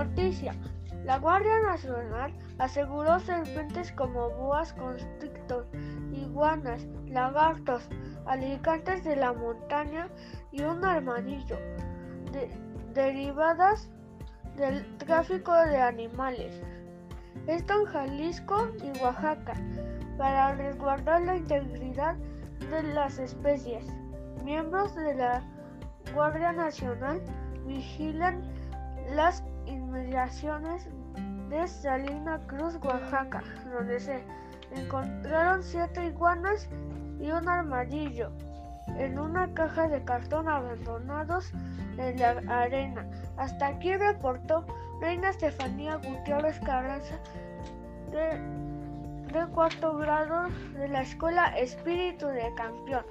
Noticia. La Guardia Nacional aseguró serpientes como boas constrictor, iguanas, lagartos, alicantes de la montaña y un armadillo, derivadas del tráfico de animales. Esto en Jalisco y Oaxaca, para resguardar la integridad de las especies. Miembros de la Guardia Nacional vigilan las inmediaciones de Salina Cruz, Oaxaca, donde se encontraron siete iguanas y un armadillo en una caja de cartón abandonados en la arena. Hasta aquí reportó Reina Estefanía Gutiérrez Carranza de, de cuarto grado de la Escuela Espíritu de Campeón.